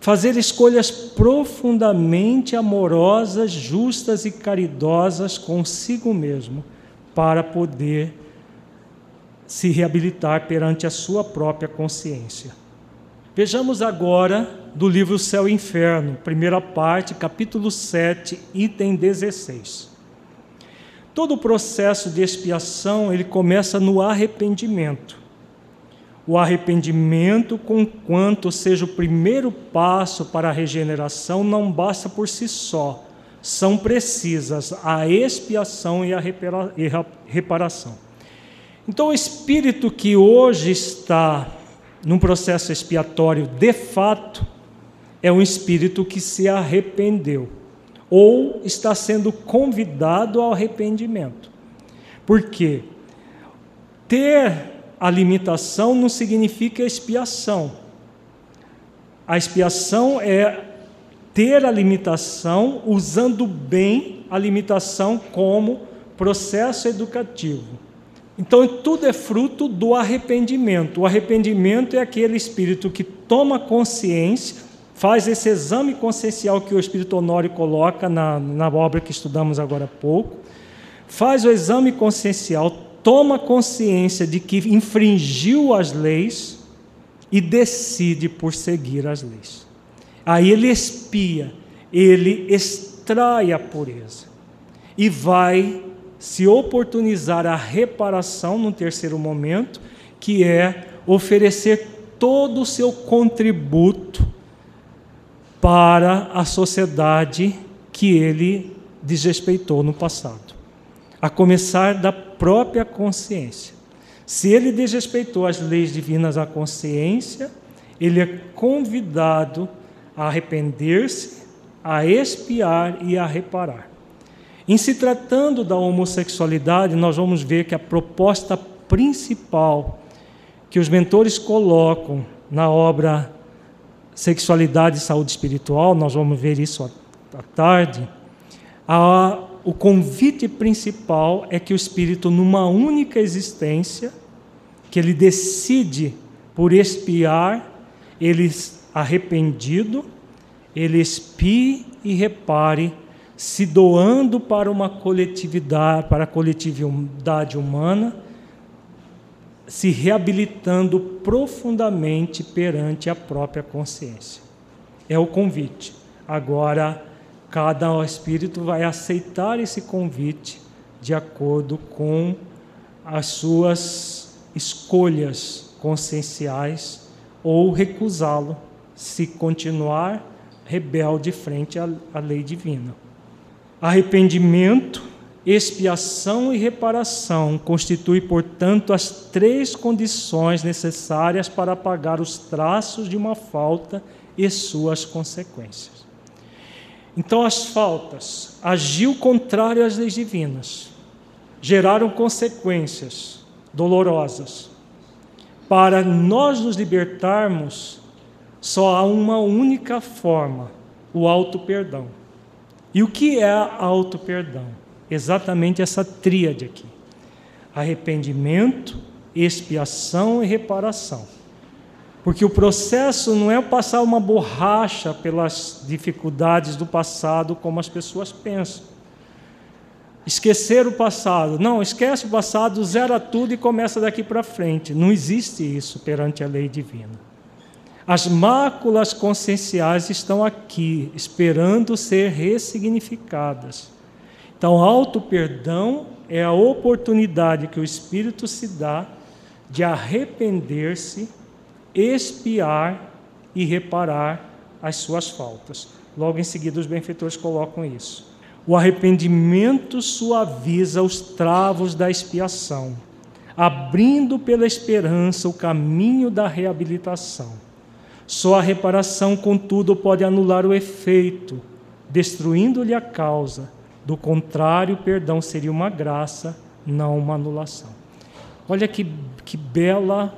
Fazer escolhas profundamente amorosas, justas e caridosas consigo mesmo, para poder se reabilitar perante a sua própria consciência. Vejamos agora do livro Céu e Inferno, primeira parte, capítulo 7, item 16. Todo o processo de expiação, ele começa no arrependimento. O arrependimento, conquanto seja o primeiro passo para a regeneração, não basta por si só. São precisas a expiação e a reparação. Então, o espírito que hoje está num processo expiatório de fato, é um espírito que se arrependeu ou está sendo convidado ao arrependimento. Por quê? Ter a limitação não significa expiação. A expiação é ter a limitação usando bem a limitação como processo educativo. Então, tudo é fruto do arrependimento. O arrependimento é aquele espírito que toma consciência, faz esse exame consciencial que o Espírito Honório coloca na, na obra que estudamos agora há pouco, faz o exame consciencial, toma consciência de que infringiu as leis e decide por seguir as leis. Aí ele espia, ele extrai a pureza e vai se oportunizar a reparação no terceiro momento, que é oferecer todo o seu contributo para a sociedade que ele desrespeitou no passado, a começar da própria consciência. Se ele desrespeitou as leis divinas à consciência, ele é convidado a arrepender-se, a expiar e a reparar. Em se tratando da homossexualidade, nós vamos ver que a proposta principal que os mentores colocam na obra Sexualidade e Saúde Espiritual, nós vamos ver isso à tarde, a, o convite principal é que o espírito, numa única existência, que ele decide por expiar, ele arrependido, ele expie e repare, se doando para uma coletividade, para a coletividade humana, se reabilitando profundamente perante a própria consciência. É o convite. Agora, cada espírito vai aceitar esse convite de acordo com as suas escolhas conscienciais ou recusá-lo se continuar rebelde frente à, lei divina. Arrependimento, expiação e reparação constituem, portanto, as três condições necessárias para apagar os traços de uma falta e suas consequências. Então, as faltas agiu contrário às leis divinas, geraram consequências dolorosas. Para nós nos libertarmos, só há uma única forma: o auto-perdão. E o que é auto-perdão? Exatamente essa tríade aqui: arrependimento, expiação e reparação. Porque o processo não é passar uma borracha pelas dificuldades do passado, como as pessoas pensam. Esquecer o passado. Não, esquece o passado, zera tudo e começa daqui para frente. Não existe isso perante a lei divina. As máculas conscienciais estão aqui, esperando ser ressignificadas. Então, auto-perdão é a oportunidade que o Espírito se dá de arrepender-se, expiar e reparar as suas faltas. Logo em seguida, os benfeitores colocam isso. O arrependimento suaviza os travos da expiação, abrindo pela esperança o caminho da reabilitação. Só a reparação, contudo, pode anular o efeito, destruindo-lhe a causa. Do contrário, o perdão seria uma graça, não uma anulação. Olha que, que bela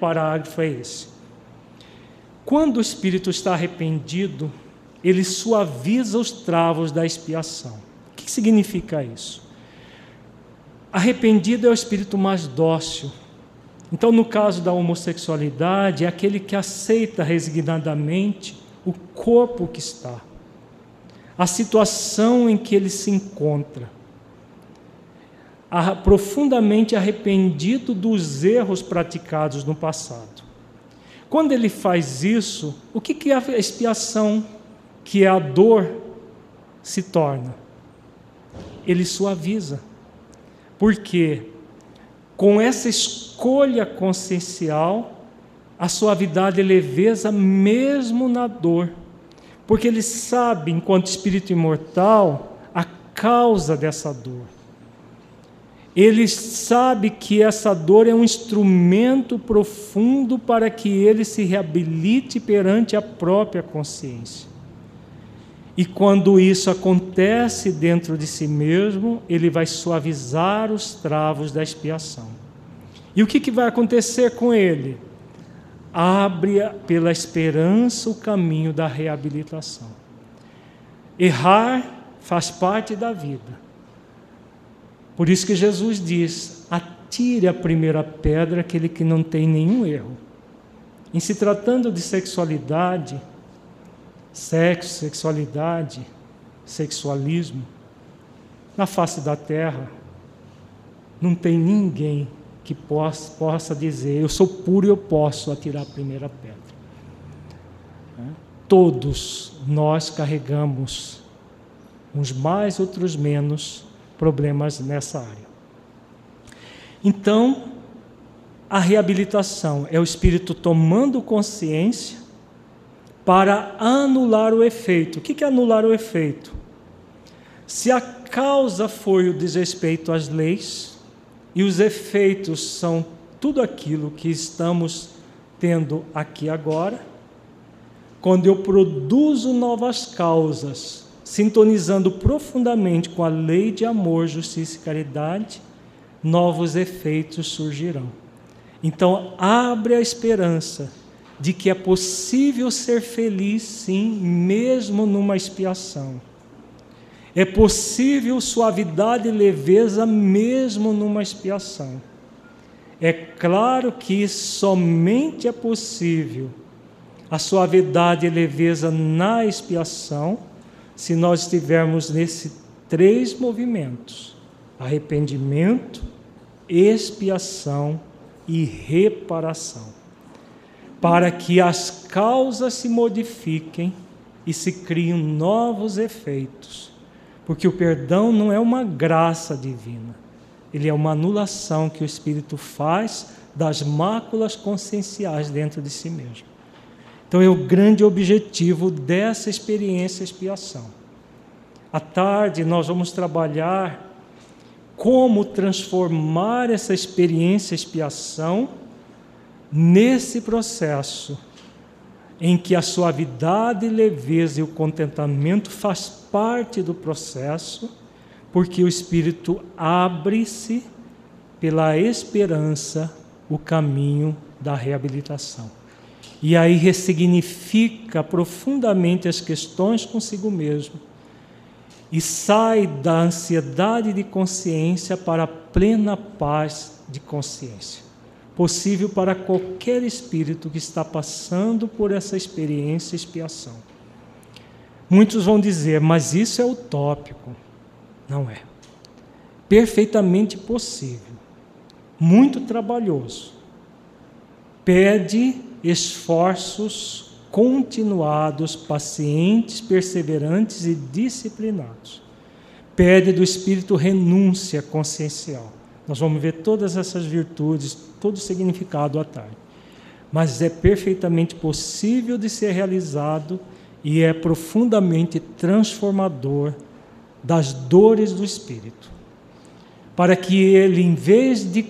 parágrafo é esse. Quando o espírito está arrependido, ele suaviza os travos da expiação. O que significa isso? Arrependido é o espírito mais dócil, então, no caso da homossexualidade, é aquele que aceita resignadamente o corpo que está, a situação em que ele se encontra, profundamente arrependido dos erros praticados no passado. Quando ele faz isso, o que, que a expiação, que é a dor, se torna? Ele suaviza. Por quê? com essa escolha consciencial, a suavidade e leveza mesmo na dor, porque ele sabe, enquanto espírito imortal, a causa dessa dor. Ele sabe que essa dor é um instrumento profundo para que ele se reabilite perante a própria consciência. E quando isso acontece dentro de si mesmo, ele vai suavizar os travos da expiação. E o que, que vai acontecer com ele? Abre pela esperança o caminho da reabilitação. Errar faz parte da vida. Por isso que Jesus diz: atire a primeira pedra aquele que não tem nenhum erro. Em se tratando de sexualidade, sexo, sexualidade, sexualismo, na face da terra, não tem ninguém que possa, possa dizer: Eu sou puro e eu posso atirar a primeira pedra. Todos nós carregamos, uns mais, outros menos, problemas nessa área. Então, a reabilitação é o espírito tomando consciência para anular o efeito. O que é anular o efeito? Se a causa foi o desrespeito às leis e os efeitos são tudo aquilo que estamos tendo aqui agora, quando eu produzo novas causas, sintonizando profundamente com a lei de amor, justiça e caridade, novos efeitos surgirão. Então, abre a esperança de que é possível ser feliz, sim, mesmo numa expiação. É possível suavidade e leveza mesmo numa expiação. É claro que somente é possível a suavidade e leveza na expiação, se nós estivermos nesses três movimentos: arrependimento, expiação e reparação, para que as causas se modifiquem e se criem novos efeitos, porque o perdão não é uma graça divina, ele é uma anulação que o Espírito faz das máculas conscienciais dentro de si mesmo. Então é o grande objetivo dessa experiência expiação. À tarde nós vamos trabalhar como transformar essa experiência expiação nesse processo em que a suavidade, leveza e o contentamento faz parte do processo, porque o espírito abre-se pela esperança o caminho da reabilitação. E aí ressignifica profundamente as questões consigo mesmo e sai da ansiedade de consciência para a plena paz de consciência. Possível para qualquer espírito que está passando por essa experiência expiação. Muitos vão dizer, mas isso é utópico. Não é. Perfeitamente possível. Muito trabalhoso. Pede esforços continuados, pacientes, perseverantes e disciplinados. Pede do espírito renúncia consciencial. Nós vamos ver todas essas virtudes, todo o significado à tarde. Mas é perfeitamente possível de ser realizado e é profundamente transformador das dores do espírito. Para que ele, em vez de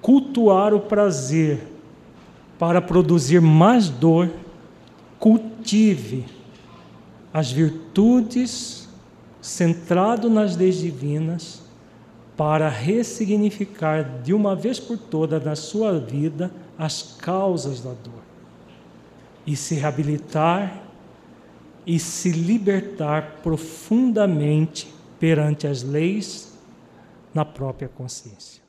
cultuar o prazer para produzir mais dor, cultive as virtudes centrado nas leis divinas para ressignificar de uma vez por toda na sua vida as causas da dor e se reabilitar e se libertar profundamente perante as leis na própria consciência.